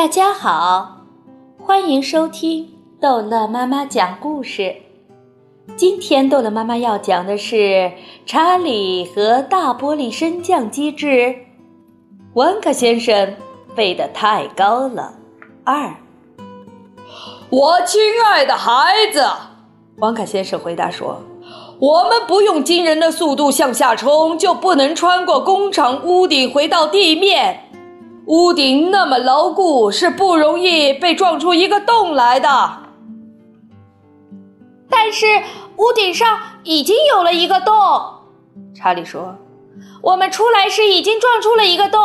大家好，欢迎收听逗乐妈妈讲故事。今天逗乐妈妈要讲的是《查理和大玻璃升降机之文克先生飞得太高了》二。我亲爱的孩子，王凯先生回答说：“我们不用惊人的速度向下冲，就不能穿过工厂屋顶回到地面。”屋顶那么牢固，是不容易被撞出一个洞来的。但是屋顶上已经有了一个洞，查理说：“我们出来时已经撞出了一个洞。”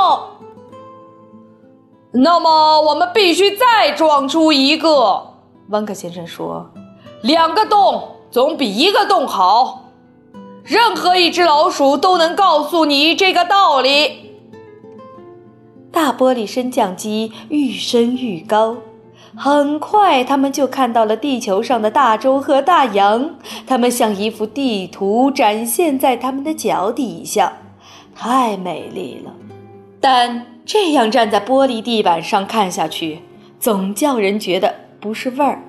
那么我们必须再撞出一个。温克先生说：“两个洞总比一个洞好。任何一只老鼠都能告诉你这个道理。”大玻璃升降机愈升愈高，很快他们就看到了地球上的大洲和大洋，它们像一幅地图展现在他们的脚底下，太美丽了。但这样站在玻璃地板上看下去，总叫人觉得不是味儿。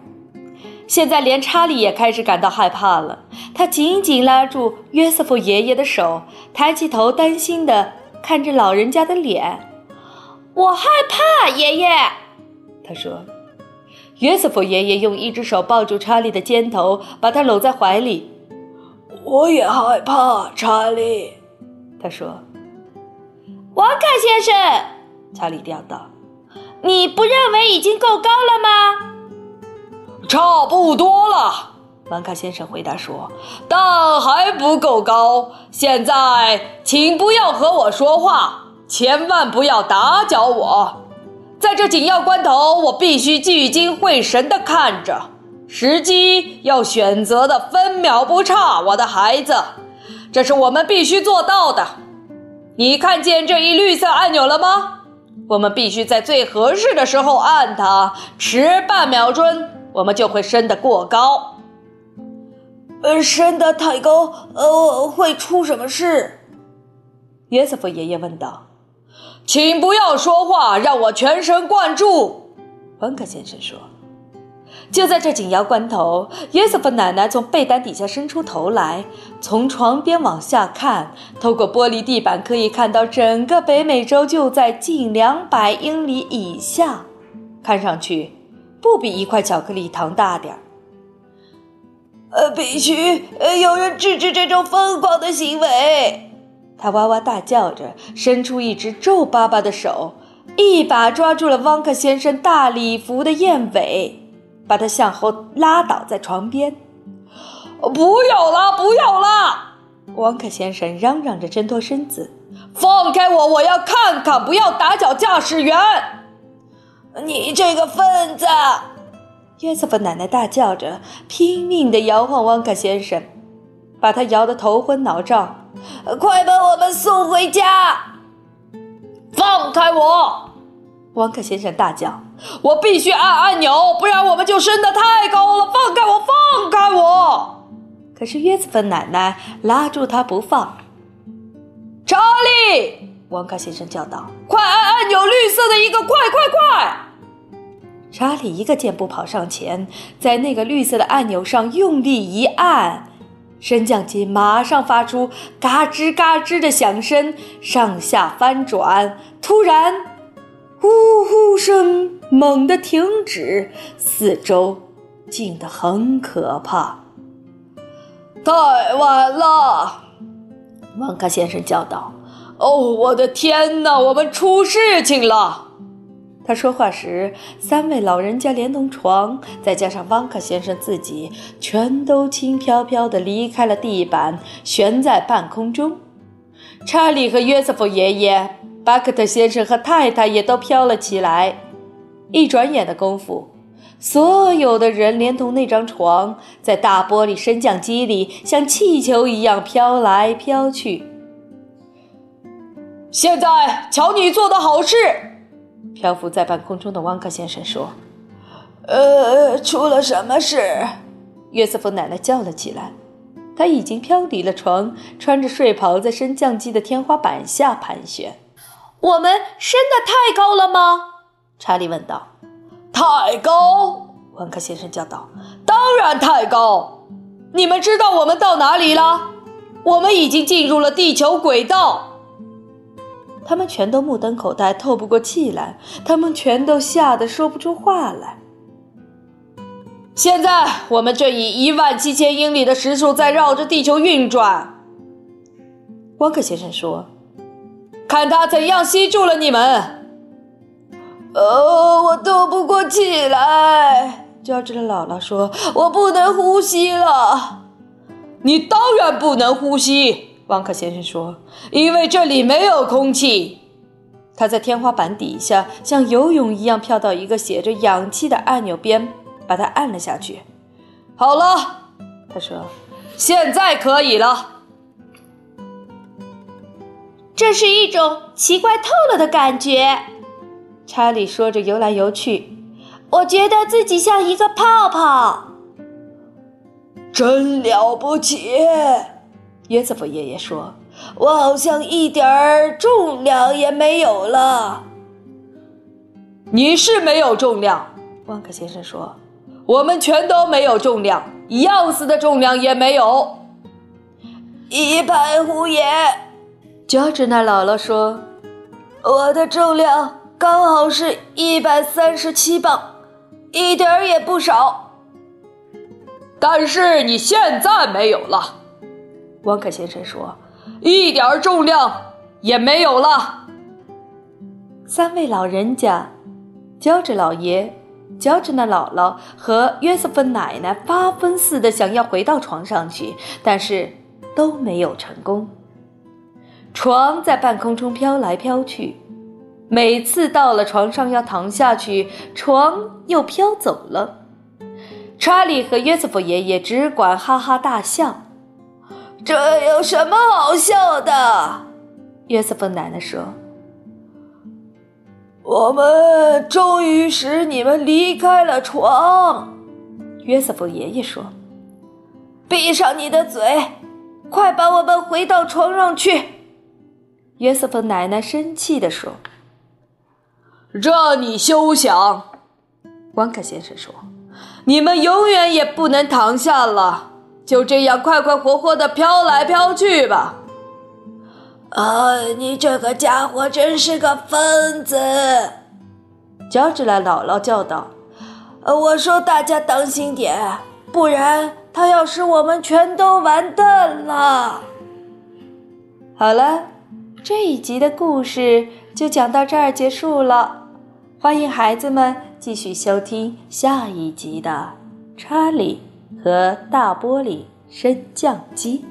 现在连查理也开始感到害怕了，他紧紧拉住约瑟夫爷爷的手，抬起头，担心地看着老人家的脸。我害怕，爷爷。他说：“约瑟夫爷爷用一只手抱住查理的肩头，把他搂在怀里。”我也害怕，查理。他说：“瓦卡先生。”查理叫道：“你不认为已经够高了吗？”“差不多了。”瓦卡先生回答说，“但还不够高。现在，请不要和我说话。”千万不要打搅我，在这紧要关头，我必须聚精会神地看着，时机要选择的分秒不差。我的孩子，这是我们必须做到的。你看见这一绿色按钮了吗？我们必须在最合适的时候按它，迟半秒钟，我们就会升得过高。呃，升得太高，呃，会出什么事？约瑟夫爷爷问道。请不要说话，让我全神贯注。”温克先生说。就在这紧要关头，约瑟夫奶奶从被单底下伸出头来，从床边往下看，透过玻璃地板可以看到整个北美洲就在近两百英里以下，看上去不比一块巧克力糖大点儿。呃，必须呃有人制止这种疯狂的行为。他哇哇大叫着，伸出一只皱巴巴的手，一把抓住了汪克先生大礼服的燕尾，把他向后拉倒在床边。不要了，不要了！汪克先生嚷嚷着挣脱身子。放开我，我要看看！不要打搅驾驶员！你这个疯子！约瑟夫奶奶大叫着，拼命地摇晃汪克先生，把他摇得头昏脑胀。快把我们送回家！放开我！汪克先生大叫：“我必须按按钮，不然我们就升得太高了！放开我！放开我！”可是约瑟芬奶奶拉住他不放。查理！汪克先生叫道：“快按按钮，绿色的一个！快快快！”查理一个箭步跑上前，在那个绿色的按钮上用力一按。升降机马上发出嘎吱嘎吱的响声，上下翻转。突然，呼呼声猛地停止，四周静得很可怕。太晚了，旺卡先生叫道：“哦，我的天哪，我们出事情了！”他说话时，三位老人家连同床，再加上汪克先生自己，全都轻飘飘地离开了地板，悬在半空中。查理和约瑟夫爷爷、巴克特先生和太太也都飘了起来。一转眼的功夫，所有的人连同那张床，在大玻璃升降机里像气球一样飘来飘去。现在，瞧你做的好事！漂浮在半空中的汪克先生说：“呃，出了什么事？”约瑟夫奶奶叫了起来。他已经飘离了床，穿着睡袍在升降机的天花板下盘旋。我们升得太高了吗？查理问道。“太高！”温克先生叫道，“当然太高！你们知道我们到哪里了？我们已经进入了地球轨道。”他们全都目瞪口呆，透不过气来。他们全都吓得说不出话来。现在我们正以一万七千英里的时速在绕着地球运转。汪克先生说：“看他怎样吸住了你们。”哦，我透不过气来。乔治的姥姥说：“我不能呼吸了。”你当然不能呼吸。汪克先生说：“因为这里没有空气。”他在天花板底下像游泳一样飘到一个写着“氧气”的按钮边，把它按了下去。好了，他说：“现在可以了。”这是一种奇怪透了的感觉，查理说着游来游去。我觉得自己像一个泡泡，真了不起。约瑟夫爷爷说：“我好像一点儿重量也没有了。”你是没有重量，万克先生说：“我们全都没有重量，一盎司的重量也没有。”一派胡言，乔治那姥姥说：“我的重量刚好是一百三十七磅，一点儿也不少。但是你现在没有了。”汪克先生说：“一点重量也没有了。”三位老人家，乔治老爷、乔治的姥姥和约瑟芬奶奶发疯似的想要回到床上去，但是都没有成功。床在半空中飘来飘去，每次到了床上要躺下去，床又飘走了。查理和约瑟夫爷爷只管哈哈大笑。这有什么好笑的？约瑟芬奶奶说：“我们终于使你们离开了床。”约瑟夫爷爷说：“闭上你的嘴，快把我们回到床上去。”约瑟夫奶奶生气地说：“这你休想！”汪克先生说：“你们永远也不能躺下了。”就这样快快活活的飘来飘去吧！啊，你这个家伙真是个疯子！乔治拉姥姥叫道：“我说大家当心点，不然他要使我们全都完蛋了。”好了，这一集的故事就讲到这儿结束了。欢迎孩子们继续收听下一集的《查理》。和大玻璃升降机。